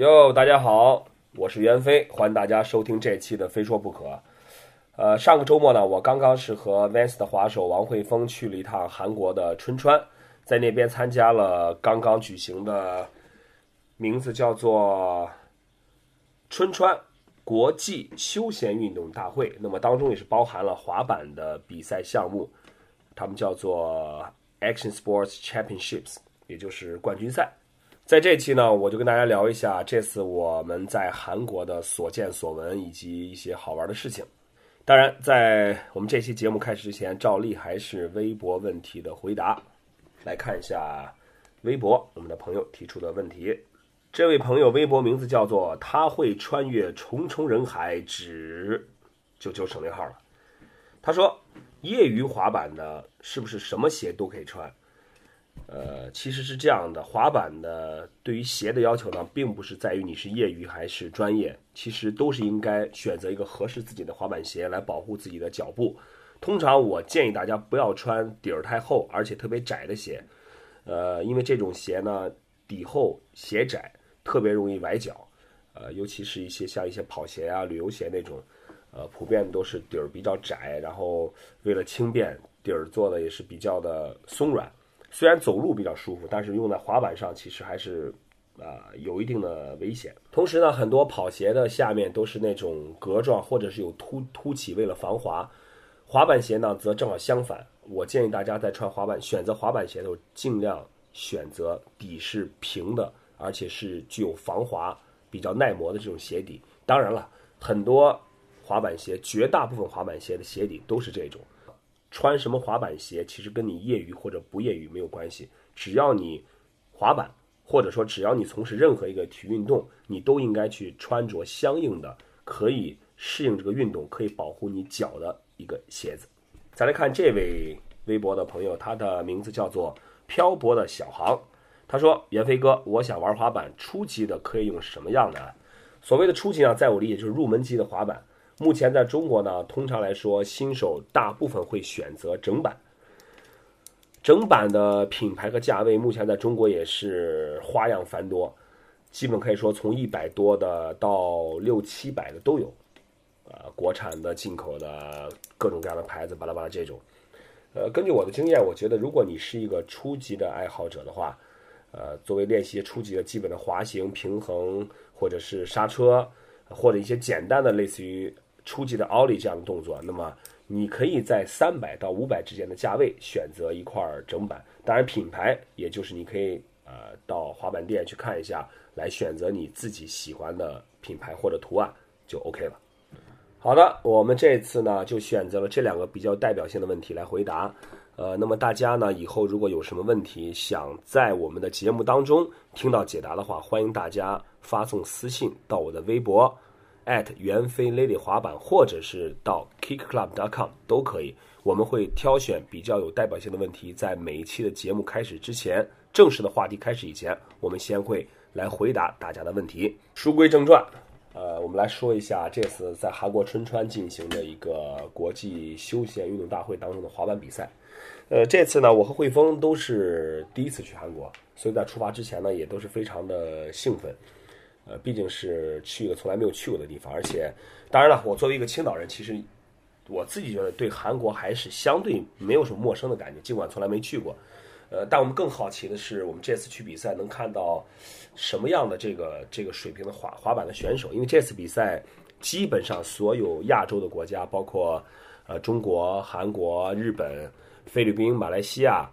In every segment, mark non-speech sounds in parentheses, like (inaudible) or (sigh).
哟，大家好，我是袁飞，欢迎大家收听这期的《非说不可》。呃，上个周末呢，我刚刚是和 Vans 的滑手王慧峰去了一趟韩国的春川，在那边参加了刚刚举行的，名字叫做春川国际休闲运动大会。那么当中也是包含了滑板的比赛项目，他们叫做 Action Sports Championships，也就是冠军赛。在这期呢，我就跟大家聊一下这次我们在韩国的所见所闻以及一些好玩的事情。当然，在我们这期节目开始之前，照例还是微博问题的回答。来看一下微博我们的朋友提出的问题。这位朋友微博名字叫做“他会穿越重重人海”，只就就省略号了。他说：“业余滑板的，是不是什么鞋都可以穿？”呃，其实是这样的，滑板的对于鞋的要求呢，并不是在于你是业余还是专业，其实都是应该选择一个合适自己的滑板鞋来保护自己的脚步。通常我建议大家不要穿底儿太厚而且特别窄的鞋，呃，因为这种鞋呢底厚鞋窄，特别容易崴脚，呃，尤其是一些像一些跑鞋啊、旅游鞋那种，呃，普遍都是底儿比较窄，然后为了轻便，底儿做的也是比较的松软。虽然走路比较舒服，但是用在滑板上其实还是，啊，有一定的危险。同时呢，很多跑鞋的下面都是那种格状或者是有凸凸起，为了防滑。滑板鞋呢则正好相反。我建议大家在穿滑板、选择滑板鞋的时候，尽量选择底是平的，而且是具有防滑、比较耐磨的这种鞋底。当然了，很多滑板鞋，绝大部分滑板鞋的鞋底都是这种。穿什么滑板鞋，其实跟你业余或者不业余没有关系。只要你滑板，或者说只要你从事任何一个体育运动，你都应该去穿着相应的可以适应这个运动、可以保护你脚的一个鞋子。再来看这位微博的朋友，他的名字叫做漂泊的小航。他说：“袁飞哥，我想玩滑板，初级的可以用什么样的？所谓的初级呢，在我理解就是入门级的滑板。”目前在中国呢，通常来说，新手大部分会选择整板。整板的品牌和价位，目前在中国也是花样繁多，基本可以说从一百多的到六七百的都有。呃，国产的、进口的，各种各样的牌子，巴拉巴拉这种。呃，根据我的经验，我觉得如果你是一个初级的爱好者的话，呃，作为练习初级的基本的滑行、平衡，或者是刹车，或者一些简单的类似于。初级的奥利这样的动作，那么你可以在三百到五百之间的价位选择一块整板。当然，品牌也就是你可以呃到滑板店去看一下，来选择你自己喜欢的品牌或者图案就 OK 了。好的，我们这次呢就选择了这两个比较代表性的问题来回答。呃，那么大家呢以后如果有什么问题想在我们的节目当中听到解答的话，欢迎大家发送私信到我的微博。At 袁飞 Lady 滑板，或者是到 kickclub.com 都可以。我们会挑选比较有代表性的问题，在每一期的节目开始之前，正式的话题开始以前，我们先会来回答大家的问题。书归正传，呃，我们来说一下这次在韩国春川进行的一个国际休闲运动大会当中的滑板比赛。呃，这次呢，我和汇丰都是第一次去韩国，所以在出发之前呢，也都是非常的兴奋。呃，毕竟是去一个从来没有去过的地方，而且，当然了，我作为一个青岛人，其实我自己觉得对韩国还是相对没有什么陌生的感觉，尽管从来没去过。呃，但我们更好奇的是，我们这次去比赛能看到什么样的这个这个水平的滑滑板的选手？因为这次比赛基本上所有亚洲的国家，包括呃中国、韩国、日本、菲律宾、马来西亚、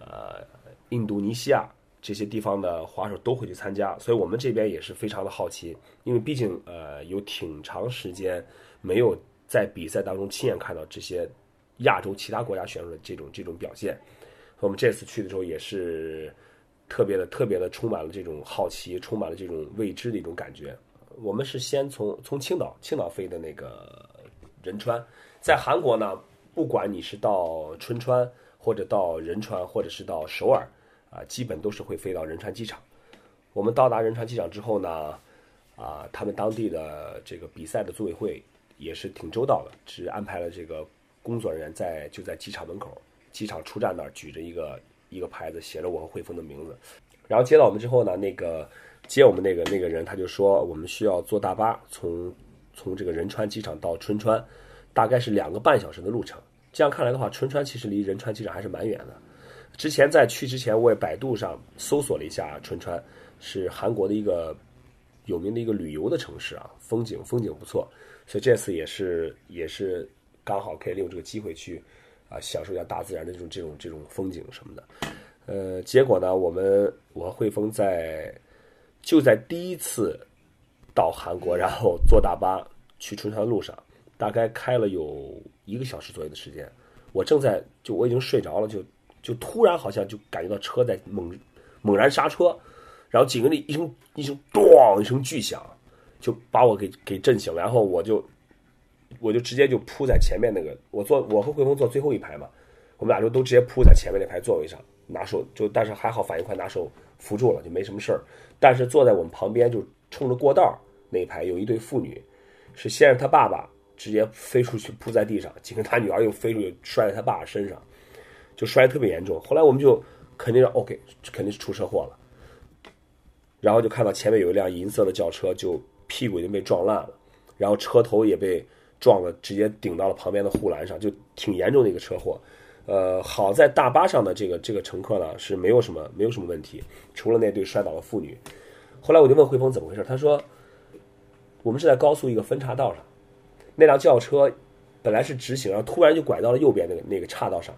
呃印度尼西亚。这些地方的滑手都会去参加，所以我们这边也是非常的好奇，因为毕竟呃有挺长时间没有在比赛当中亲眼看到这些亚洲其他国家选手的这种这种表现。我们这次去的时候也是特别的特别的充满了这种好奇，充满了这种未知的一种感觉。我们是先从从青岛青岛飞的那个仁川，在韩国呢，不管你是到春川，或者到仁川，或者是到首尔。啊，基本都是会飞到仁川机场。我们到达仁川机场之后呢，啊，他们当地的这个比赛的组委会也是挺周到的，只安排了这个工作人员在就在机场门口，机场出站那儿举着一个一个牌子，写着我和汇丰的名字。然后接到我们之后呢，那个接我们那个那个人他就说我们需要坐大巴从从这个仁川机场到春川，大概是两个半小时的路程。这样看来的话，春川其实离仁川机场还是蛮远的。之前在去之前，我也百度上搜索了一下春川，是韩国的一个有名的一个旅游的城市啊，风景风景不错，所以这次也是也是刚好可以利用这个机会去啊享受一下大自然的这种这种这种风景什么的。呃，结果呢，我们我和汇丰在就在第一次到韩国，然后坐大巴去春川的路上，大概开了有一个小时左右的时间，我正在就我已经睡着了，就。就突然好像就感觉到车在猛猛然刹车，然后紧跟着一声一声咣一声巨响，就把我给给震醒了。然后我就我就直接就扑在前面那个，我坐我和慧峰坐最后一排嘛，我们俩就都直接扑在前面那排座位上，拿手就但是还好反应快，拿手扶住了就没什么事儿。但是坐在我们旁边就冲着过道那一排有一对父女，是先是他爸爸直接飞出去扑在地上，紧跟他女儿又飞出去摔在他爸爸身上。就摔得特别严重，后来我们就肯定 OK，肯定是出车祸了。然后就看到前面有一辆银色的轿车，就屁股已经被撞烂了，然后车头也被撞了，直接顶到了旁边的护栏上，就挺严重的一个车祸。呃，好在大巴上的这个这个乘客呢是没有什么没有什么问题，除了那对摔倒的妇女。后来我就问汇丰怎么回事，他说我们是在高速一个分岔道上，那辆轿车本来是直行，然后突然就拐到了右边那个那个岔道上。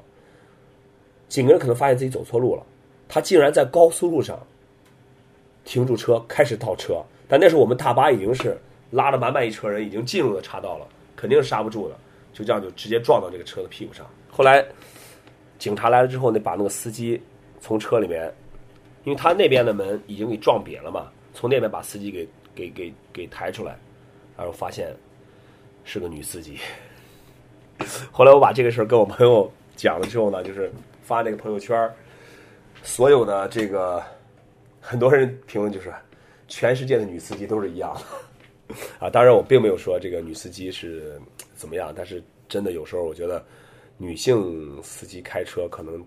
几个人可能发现自己走错路了，他竟然在高速路上停住车，开始倒车。但那时候我们大巴已经是拉了满满一车人，已经进入了岔道了，肯定是刹不住的，就这样就直接撞到这个车的屁股上。后来警察来了之后，那把那个司机从车里面，因为他那边的门已经给撞瘪了嘛，从那边把司机给给给给抬出来，然后发现是个女司机。(laughs) 后来我把这个事儿跟我朋友讲了之后呢，就是。发那个朋友圈，所有的这个很多人评论就是，全世界的女司机都是一样 (laughs) 啊。当然，我并没有说这个女司机是怎么样，但是真的有时候我觉得女性司机开车可能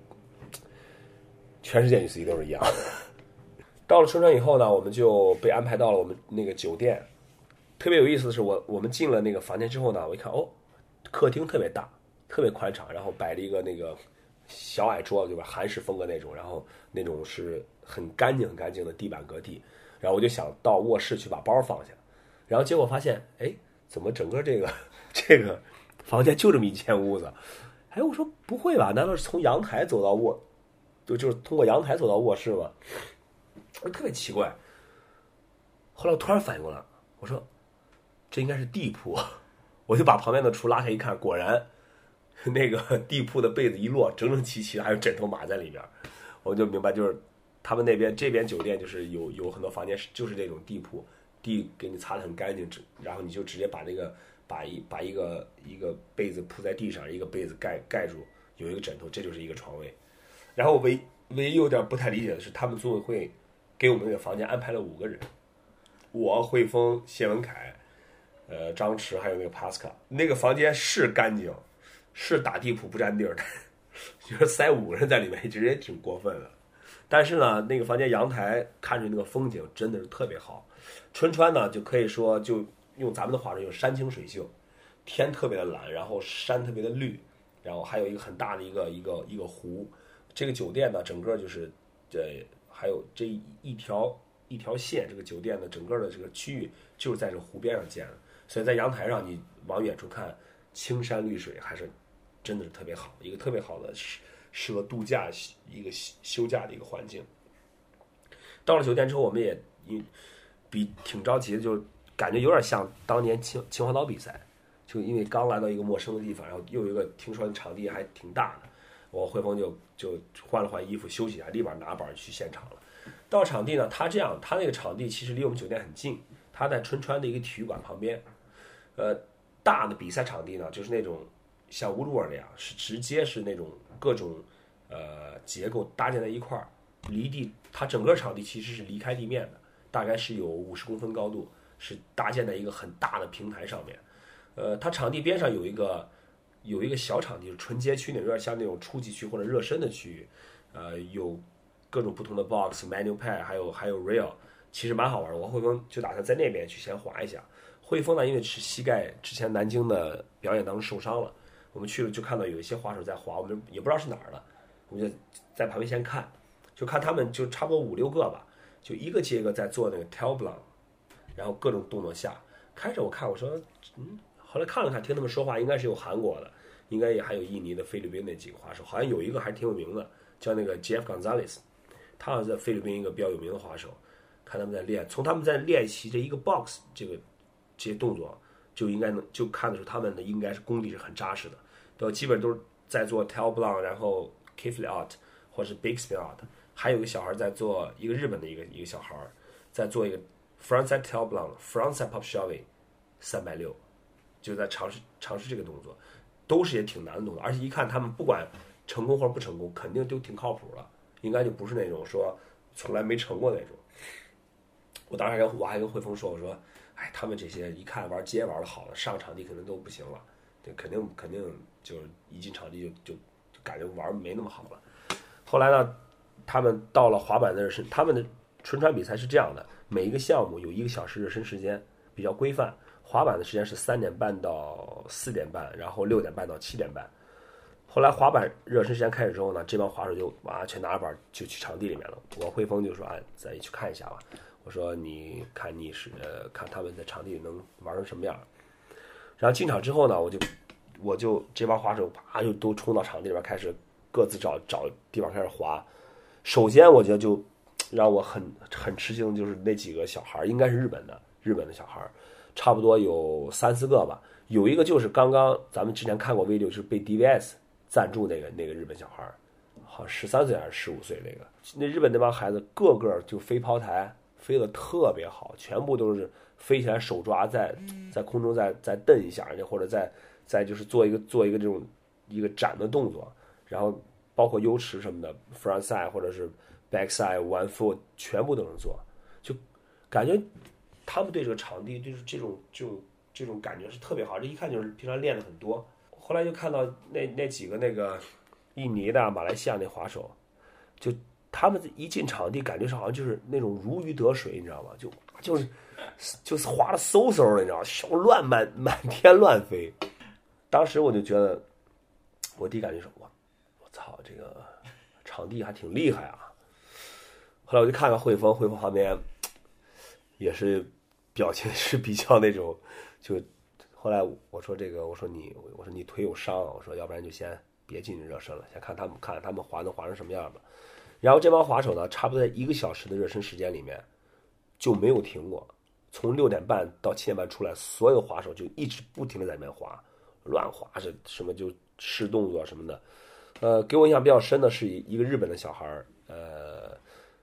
全世界女司机都是一样。(laughs) 到了春川以后呢，我们就被安排到了我们那个酒店。特别有意思的是，我我们进了那个房间之后呢，我一看哦，客厅特别大，特别宽敞，然后摆了一个那个。小矮桌子对吧？韩式风格那种，然后那种是很干净、很干净的地板隔地。然后我就想到卧室去把包放下，然后结果发现，哎，怎么整个这个 (laughs) 这个房间就这么一间屋子？哎，我说不会吧？难道是从阳台走到卧，就就是通过阳台走到卧室吗？我特别奇怪。后来我突然反应过来，我说这应该是地铺，我就把旁边的橱拉开一看，果然。(laughs) 那个地铺的被子一摞，整整齐齐的，还有枕头码在里边，我就明白，就是他们那边这边酒店就是有有很多房间是就是这种地铺，地给你擦的很干净，然后你就直接把那个把一把一个一个被子铺在地上，一个被子盖盖住，有一个枕头，这就是一个床位。然后唯唯一有点不太理解的是，他们组委会给我们那个房间安排了五个人，我汇丰、谢文凯、呃张弛还有那个帕斯卡，那个房间是干净。是打地铺不占地儿的，(laughs) 就是塞五个人在里面，其实也挺过分的。但是呢，那个房间阳台看着那个风景真的是特别好。春川呢，就可以说就用咱们的话说，就山清水秀，天特别的蓝，然后山特别的绿，然后还有一个很大的一个一个一个湖。这个酒店呢，整个就是呃还有这一条一条线，这个酒店的整个的这个区域就是在这湖边上建的，所以在阳台上你往远处看，青山绿水还是。真的是特别好，一个特别好的适适合度假一个休假的一个环境。到了酒店之后，我们也因比挺着急的，就感觉有点像当年秦秦皇岛比赛，就因为刚来到一个陌生的地方，然后又有一个听说场地还挺大的，我汇丰就就换了换衣服休息一下，立马拿板去现场了。到场地呢，他这样，他那个场地其实离我们酒店很近，他在春川的一个体育馆旁边，呃，大的比赛场地呢，就是那种。像乌鲁尔那样，是直接是那种各种呃结构搭建在一块儿，离地它整个场地其实是离开地面的，大概是有五十公分高度，是搭建在一个很大的平台上面。呃，它场地边上有一个有一个小场地，纯街区那有点像那种初级区或者热身的区域，呃，有各种不同的 box、manual pad，还有还有 rail，其实蛮好玩的。我汇丰就打算在那边去先滑一下。汇丰呢，因为是膝盖之前南京的表演当中受伤了，我们去了就看到有一些滑手在滑，我们也不知道是哪儿的，我们就在旁边先看，就看他们就差不多五六个吧，就一个接一个在做那个 tail blanc，然后各种动作下。开始我看我说，嗯，后来看了看，听他们说话，应该是有韩国的，应该也还有印尼的、菲律宾那几个滑手，好像有一个还挺有名的，叫那个 Jeff Gonzalez，他好像在菲律宾一个比较有名的滑手。看他们在练，从他们在练习这一个 box 这个这些动作，就应该能就看得出他们的应该是功底是很扎实的，都基本都是在做 tail blanc，然后 k i f l out 或是 big spin out，还有一个小孩在做一个日本的一个一个小孩在做一个。Frontside tail blanc, frontside pop shoving，三百六，就在尝试尝试这个动作，都是也挺难的动作，而且一看他们不管成功或者不成功，肯定都挺靠谱了，应该就不是那种说从来没成过那种。我当时跟我还跟汇丰说，我说，哎，他们这些一看玩街玩的好的，上场地可能都不行了，对，肯定肯定就一进场地就就感觉玩没那么好了。后来呢，他们到了滑板的热身他们的春川比赛是这样的。每一个项目有一个小时热身时间，比较规范。滑板的时间是三点半到四点半，然后六点半到七点半。后来滑板热身时间开始之后呢，这帮滑手就哇全拿着板就去场地里面了。我汇丰就说：“哎，咱也去看一下吧。”我说：“你看你是看他们在场地能玩成什么样。”然后进场之后呢，我就我就这帮滑手啪就都冲到场地里边开始各自找找地方开始滑。首先我觉得就。让我很很吃惊，就是那几个小孩应该是日本的，日本的小孩差不多有三四个吧。有一个就是刚刚咱们之前看过 video，是被 DVS 赞助那个那个日本小孩好十三岁还是十五岁那个。那日本那帮孩子个个就飞抛台飞得特别好，全部都是飞起来手抓在在空中再再蹬一下，人家或者再再就是做一个做一个这种一个展的动作，然后包括优池什么的 frontside 或者是。backside one foot 全部都能做，就感觉他们对这个场地就是这种这种这种感觉是特别好，这一看就是平常练的很多。后来就看到那那几个那个印尼的、马来西亚那滑手，就他们一进场地，感觉是好像就是那种如鱼得水，你知道吗？就就是就是滑的嗖嗖的，你知道吗？小乱满满天乱飞。当时我就觉得，我第一感觉说，我我操，这个场地还挺厉害啊。后来我就看看汇丰，汇丰旁边也是表情是比较那种，就后来我说这个，我说你，我说你腿有伤，我说要不然就先别进去热身了，先看他们看他们滑能滑成什么样吧。然后这帮滑手呢，差不多在一个小时的热身时间里面就没有停过，从六点半到七点半出来，所有滑手就一直不停的在里面滑，乱滑是什么就试动作什么的。呃，给我印象比较深的是一个日本的小孩儿，呃。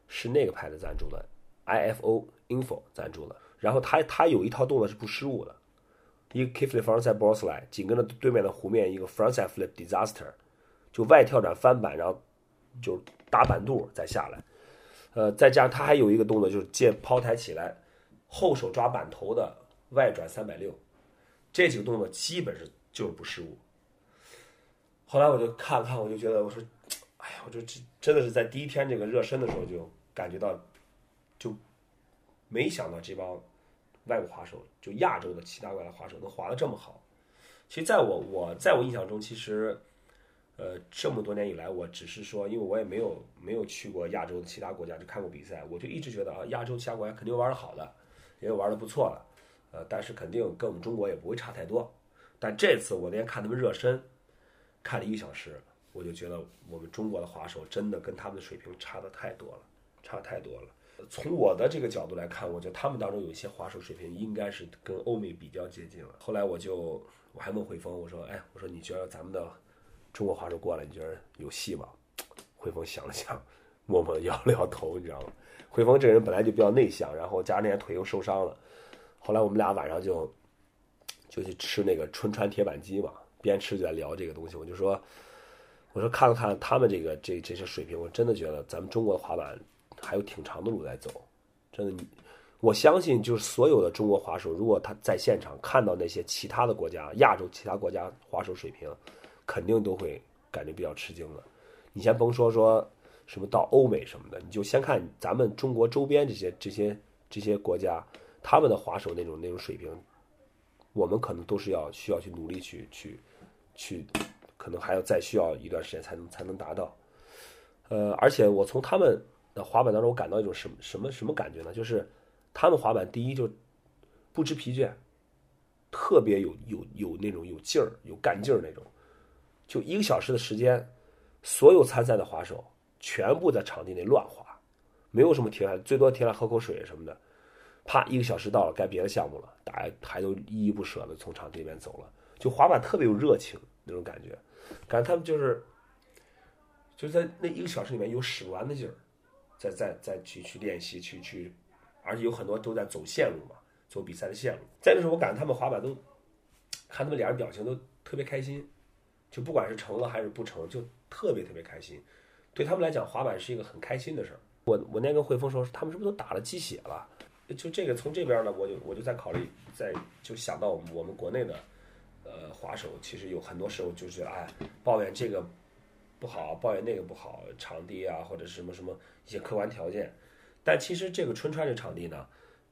是那个牌子赞助的，IFO Info 赞助的。然后他他有一套动作是不失误的，一个 K flip frontside b o s s l i e 紧跟着对面的湖面一个 frontside flip disaster，就外跳转翻板，然后就打板肚再下来。呃，再加上他还有一个动作就是借抛台起来，后手抓板头的外转三百六，这几个动作基本是就是不失误。后来我就看了看，我就觉得我说。哎呀，我就这真的是在第一天这个热身的时候就感觉到，就没想到这帮外国滑手，就亚洲的其他国家滑手能滑得这么好。其实，在我我在我印象中，其实呃这么多年以来，我只是说，因为我也没有没有去过亚洲的其他国家，就看过比赛，我就一直觉得啊，亚洲其他国家肯定玩的好的，也有玩的不错的，呃，但是肯定跟我们中国也不会差太多。但这次我那天看他们热身，看了一个小时。我就觉得我们中国的滑手真的跟他们的水平差的太多了，差太多了。从我的这个角度来看，我觉得他们当中有一些滑手水平应该是跟欧美比较接近了。后来我就我还问汇丰，我说：“哎，我说你觉得咱们的中国滑手过来，你觉得有戏吗？” (tsk) 汇丰想了想，默默的摇了摇头，你知道吗？汇丰这人本来就比较内向，然后加上那天腿又受伤了。后来我们俩晚上就就去吃那个春川铁板鸡嘛，边吃就在聊这个东西。我就说。我说看了看他们这个这这些水平，我真的觉得咱们中国的滑板还有挺长的路在走。真的，你我相信，就是所有的中国滑手，如果他在现场看到那些其他的国家、亚洲其他国家滑手水平，肯定都会感觉比较吃惊的。你先甭说说什么到欧美什么的，你就先看咱们中国周边这些这些这些国家，他们的滑手那种那种水平，我们可能都是要需要去努力去去去，可能还要再需要一段时间才能才能达到。呃，而且我从他们的滑板当中，我感到一种什么什么什么感觉呢？就是他们滑板第一就不知疲倦，特别有有有那种有劲儿、有干劲儿那种。就一个小时的时间，所有参赛的滑手全部在场地内乱滑，没有什么停下来，最多停下来喝口水什么的。啪，一个小时到了，该别的项目了，大家还都依依不舍的从场地里面走了。就滑板特别有热情那种感觉，感觉他们就是就在那一个小时里面有使不完的劲儿，在在在去去练习去去，而且有很多都在走线路嘛，走比赛的线路。再就是我感觉他们滑板都看他们脸上表情都特别开心。就不管是成了还是不成，就特别特别开心。对他们来讲，滑板是一个很开心的事儿。我我那跟汇丰说，他们是不是都打了鸡血了？就这个从这边呢，我就我就在考虑，在就想到我们我们国内的呃滑手，其实有很多时候就是哎抱怨这个不好，抱怨那个不好，场地啊或者是什么什么一些客观条件。但其实这个春川这场地呢，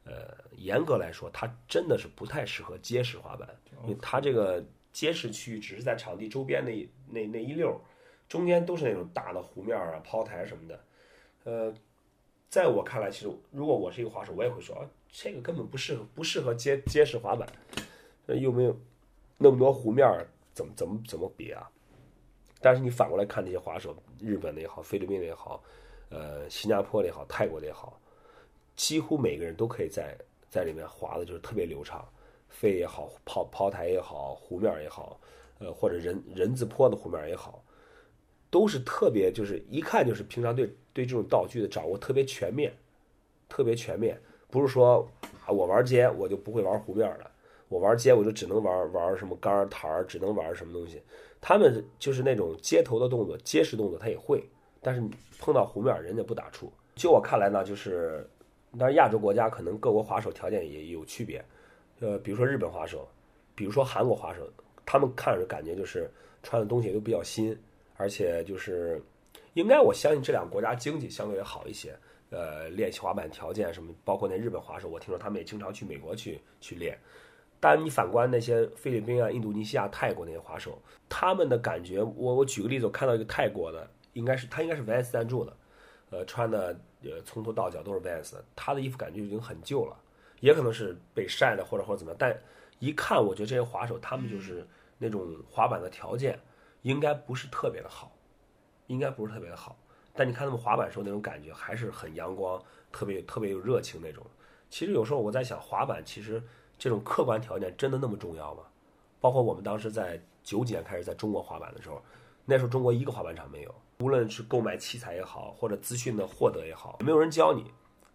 呃，严格来说，它真的是不太适合街式滑板，因为它这个。街市区域只是在场地周边那那那一溜中间都是那种大的湖面啊、抛台什么的。呃，在我看来，其实如果我是一个滑手，我也会说啊，这个根本不适合不适合街街式滑板，又没有那么多湖面，怎么怎么怎么比啊？但是你反过来看那些滑手，日本的也好，菲律宾的也好，呃，新加坡的也好，泰国的也好，几乎每个人都可以在在里面滑的，就是特别流畅。飞也好，抛抛台也好，湖面也好，呃，或者人人字坡的湖面也好，都是特别，就是一看就是平常对对这种道具的掌握特别全面，特别全面。不是说啊，我玩街我就不会玩湖面了，我玩街我就只能玩玩什么杆台儿，只能玩什么东西。他们就是那种街头的动作，街式动作他也会，但是碰到湖面人家不打怵。就我看来呢，就是，但是亚洲国家可能各国滑手条件也有区别。呃，比如说日本滑手，比如说韩国滑手，他们看着感觉就是穿的东西都比较新，而且就是应该我相信这两个国家经济相对也好一些。呃，练习滑板条件什么，包括那日本滑手，我听说他们也经常去美国去去练。但你反观那些菲律宾啊、印度尼西亚、泰国那些滑手，他们的感觉，我我举个例子，我看到一个泰国的，应该是他应该是 Vans 赞助的，呃，穿的呃从头到脚都是 Vans，他的衣服感觉已经很旧了。也可能是被晒的，或者或者怎么样，但一看，我觉得这些滑手他们就是那种滑板的条件应该不是特别的好，应该不是特别的好。但你看他们滑板时候那种感觉还是很阳光，特别特别有热情那种。其实有时候我在想，滑板其实这种客观条件真的那么重要吗？包括我们当时在九几年开始在中国滑板的时候，那时候中国一个滑板场没有，无论是购买器材也好，或者资讯的获得也好，没有人教你。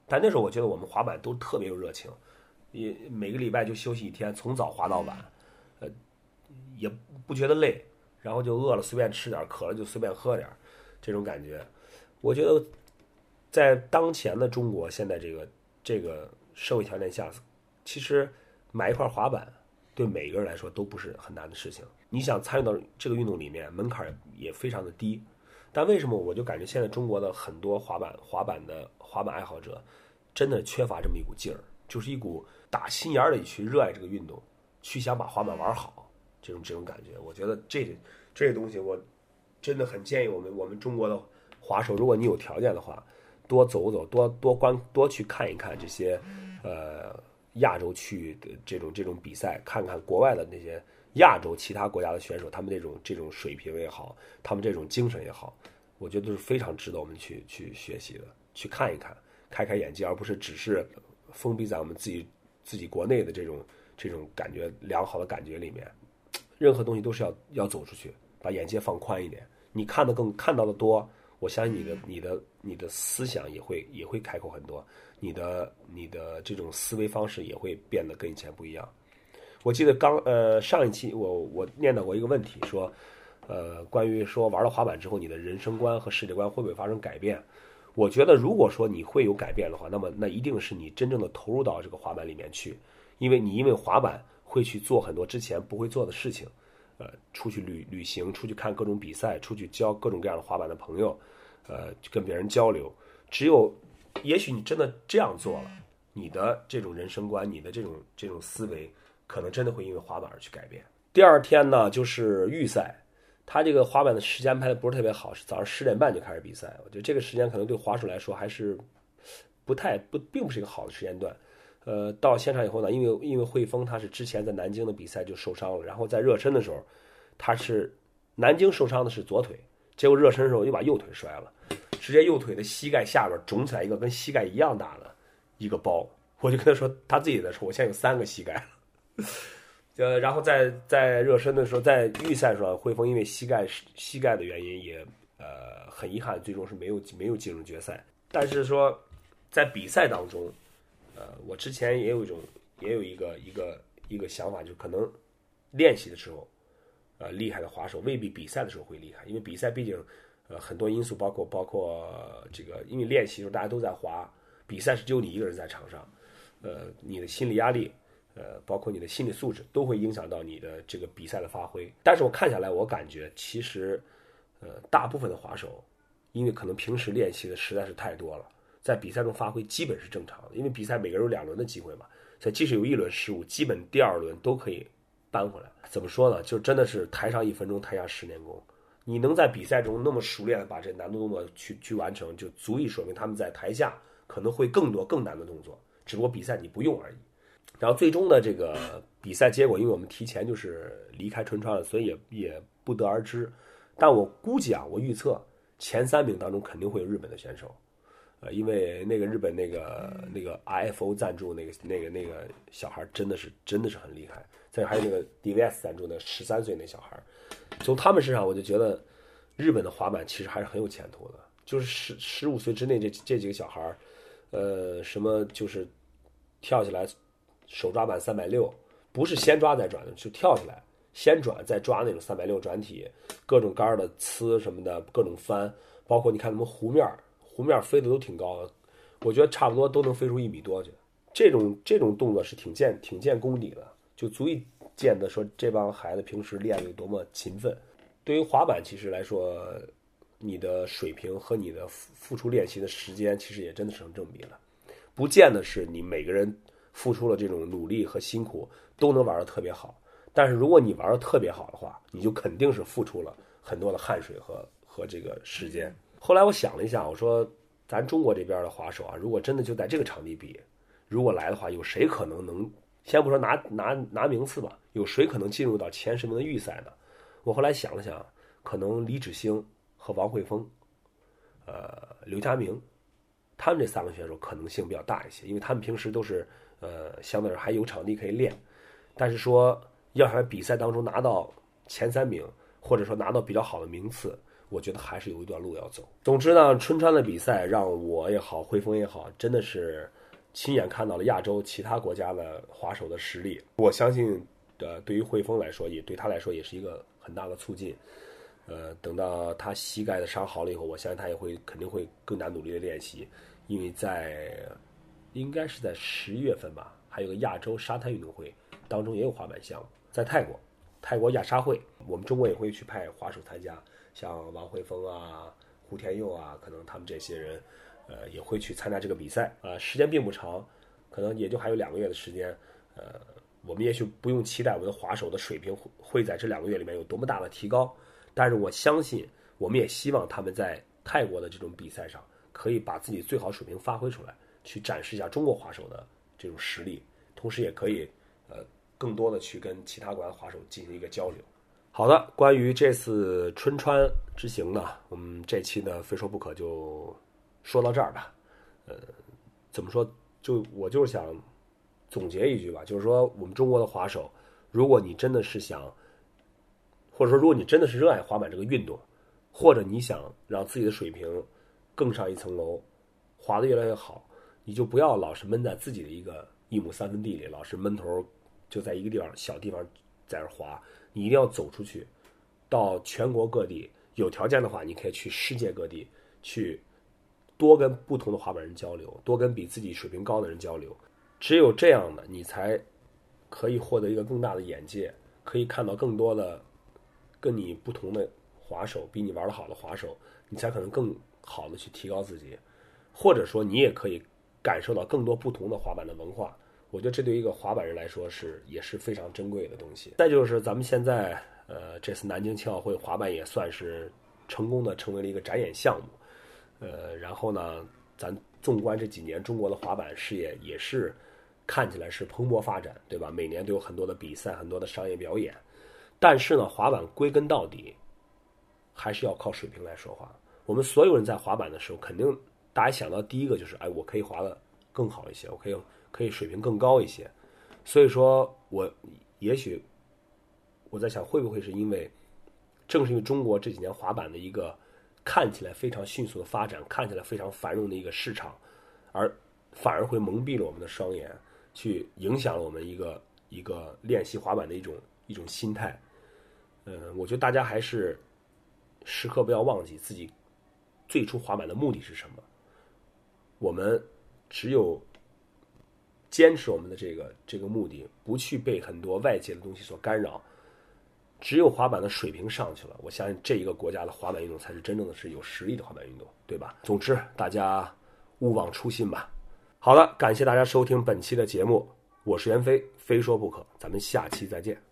但那时候我觉得我们滑板都特别有热情，也每个礼拜就休息一天，从早滑到晚，呃，也不觉得累，然后就饿了随便吃点，渴了就随便喝点，这种感觉，我觉得在当前的中国现在这个这个社会条件下，其实买一块滑板对每个人来说都不是很难的事情。你想参与到这个运动里面，门槛也非常的低。但为什么我就感觉现在中国的很多滑板滑板的滑板爱好者，真的缺乏这么一股劲儿，就是一股打心眼里去热爱这个运动，去想把滑板玩好这种这种感觉。我觉得这这东西，我真的很建议我们我们中国的滑手，如果你有条件的话，多走走，多多观多去看一看这些呃亚洲区的这种这种比赛，看看国外的那些。亚洲其他国家的选手，他们这种这种水平也好，他们这种精神也好，我觉得都是非常值得我们去去学习的，去看一看，开开眼界，而不是只是封闭在我们自己自己国内的这种这种感觉良好的感觉里面。任何东西都是要要走出去，把眼界放宽一点。你看的更看到的多，我相信你的你的你的思想也会也会开阔很多，你的你的这种思维方式也会变得跟以前不一样。我记得刚呃上一期我我念到过一个问题，说，呃关于说玩了滑板之后，你的人生观和世界观会不会发生改变？我觉得如果说你会有改变的话，那么那一定是你真正的投入到这个滑板里面去，因为你因为滑板会去做很多之前不会做的事情，呃出去旅旅行，出去看各种比赛，出去交各种各样的滑板的朋友，呃，跟别人交流。只有，也许你真的这样做了，你的这种人生观，你的这种这种思维，可能真的会因为滑板而去改变。第二天呢，就是预赛，他这个滑板的时间排的不是特别好，是早上十点半就开始比赛。我觉得这个时间可能对滑手来说还是不太不，并不是一个好的时间段。呃，到现场以后呢，因为因为汇丰他是之前在南京的比赛就受伤了，然后在热身的时候，他是南京受伤的是左腿，结果热身的时候又把右腿摔了，直接右腿的膝盖下边肿起来一个跟膝盖一样大的一个包。我就跟他说，他自己在说，我现在有三个膝盖了。(laughs) 呃，然后在在热身的时候，在预赛时候，汇丰因为膝盖膝盖的原因也呃很遗憾，最终是没有没有进入决赛。但是说在比赛当中。呃，我之前也有一种，也有一个一个一个想法，就可能练习的时候，呃，厉害的滑手未必比赛的时候会厉害，因为比赛毕竟呃很多因素，包括包括这个，因为练习的时候大家都在滑，比赛是只有你一个人在场上，呃，你的心理压力，呃，包括你的心理素质都会影响到你的这个比赛的发挥。但是我看下来，我感觉其实，呃，大部分的滑手，因为可能平时练习的实在是太多了。在比赛中发挥基本是正常的，因为比赛每个人有两轮的机会嘛，所以即使有一轮失误，基本第二轮都可以扳回来。怎么说呢？就真的是台上一分钟，台下十年功。你能在比赛中那么熟练的把这难度动作去去完成，就足以说明他们在台下可能会更多更难的动作，只不过比赛你不用而已。然后最终的这个比赛结果，因为我们提前就是离开春川了，所以也也不得而知。但我估计啊，我预测前三名当中肯定会有日本的选手。呃，因为那个日本那个那个 IFO 赞助那个那个那个小孩真的是真的是很厉害，再还有那个 DVS 赞助的十三岁那小孩，从他们身上我就觉得日本的滑板其实还是很有前途的。就是十十五岁之内这这几个小孩，呃，什么就是跳起来手抓板三百六，不是先抓再转的，就跳起来先转再抓那种三百六转体，各种杆的呲什么的，各种翻，包括你看他们湖面。湖面飞的都挺高的，我觉得差不多都能飞出一米多去。这种这种动作是挺见挺见功底的，就足以见得说这帮孩子平时练的有多么勤奋。对于滑板其实来说，你的水平和你的付出练习的时间其实也真的成正比了。不见得是你每个人付出了这种努力和辛苦都能玩的特别好，但是如果你玩的特别好的话，你就肯定是付出了很多的汗水和和这个时间。后来我想了一下，我说，咱中国这边的滑手啊，如果真的就在这个场地比，如果来的话，有谁可能能先不说拿拿拿名次吧，有谁可能进入到前十名的预赛呢？我后来想了想，可能李芷星和王慧峰，呃，刘佳明，他们这三个选手可能性比较大一些，因为他们平时都是呃，相对来说还有场地可以练。但是说要想比赛当中拿到前三名，或者说拿到比较好的名次。我觉得还是有一段路要走。总之呢，春川的比赛让我也好，汇丰也好，真的是亲眼看到了亚洲其他国家的滑手的实力。我相信，呃，对于汇丰来说，也对他来说也是一个很大的促进。呃，等到他膝盖的伤好了以后，我相信他也会肯定会更加努力的练习，因为在应该是在十一月份吧，还有个亚洲沙滩运动会当中也有滑板项目，在泰国，泰国亚沙会，我们中国也会去派滑手参加。像王慧峰啊、胡天佑啊，可能他们这些人，呃，也会去参加这个比赛啊。时间并不长，可能也就还有两个月的时间。呃，我们也许不用期待我们的滑手的水平会会在这两个月里面有多么大的提高，但是我相信，我们也希望他们在泰国的这种比赛上，可以把自己最好水平发挥出来，去展示一下中国滑手的这种实力，同时也可以，呃，更多的去跟其他国家的滑手进行一个交流。好的，关于这次春川之行呢，我们这期呢非说不可就说到这儿吧。呃，怎么说？就我就是想总结一句吧，就是说，我们中国的滑手，如果你真的是想，或者说如果你真的是热爱滑板这个运动，或者你想让自己的水平更上一层楼，滑得越来越好，你就不要老是闷在自己的一个一亩三分地里，老是闷头就在一个地方小地方在那滑。你一定要走出去，到全国各地。有条件的话，你可以去世界各地，去多跟不同的滑板人交流，多跟比自己水平高的人交流。只有这样的，你才可以获得一个更大的眼界，可以看到更多的跟你不同的滑手，比你玩的好的滑手，你才可能更好的去提高自己，或者说你也可以感受到更多不同的滑板的文化。我觉得这对于一个滑板人来说是也是非常珍贵的东西。再就是咱们现在呃这次南京青奥会滑板也算是成功的成为了一个展演项目，呃，然后呢，咱纵观这几年中国的滑板事业也是看起来是蓬勃发展，对吧？每年都有很多的比赛，很多的商业表演。但是呢，滑板归根到底还是要靠水平来说话。我们所有人在滑板的时候，肯定大家想到第一个就是，哎，我可以滑的更好一些，我可以可以水平更高一些。所以说，我也许我在想，会不会是因为正是因为中国这几年滑板的一个看起来非常迅速的发展，看起来非常繁荣的一个市场，而反而会蒙蔽了我们的双眼，去影响了我们一个一个练习滑板的一种一种心态。嗯，我觉得大家还是时刻不要忘记自己最初滑板的目的是什么。我们只有坚持我们的这个这个目的，不去被很多外界的东西所干扰，只有滑板的水平上去了，我相信这一个国家的滑板运动才是真正的是有实力的滑板运动，对吧？总之，大家勿忘初心吧。好了，感谢大家收听本期的节目，我是袁飞，非说不可，咱们下期再见。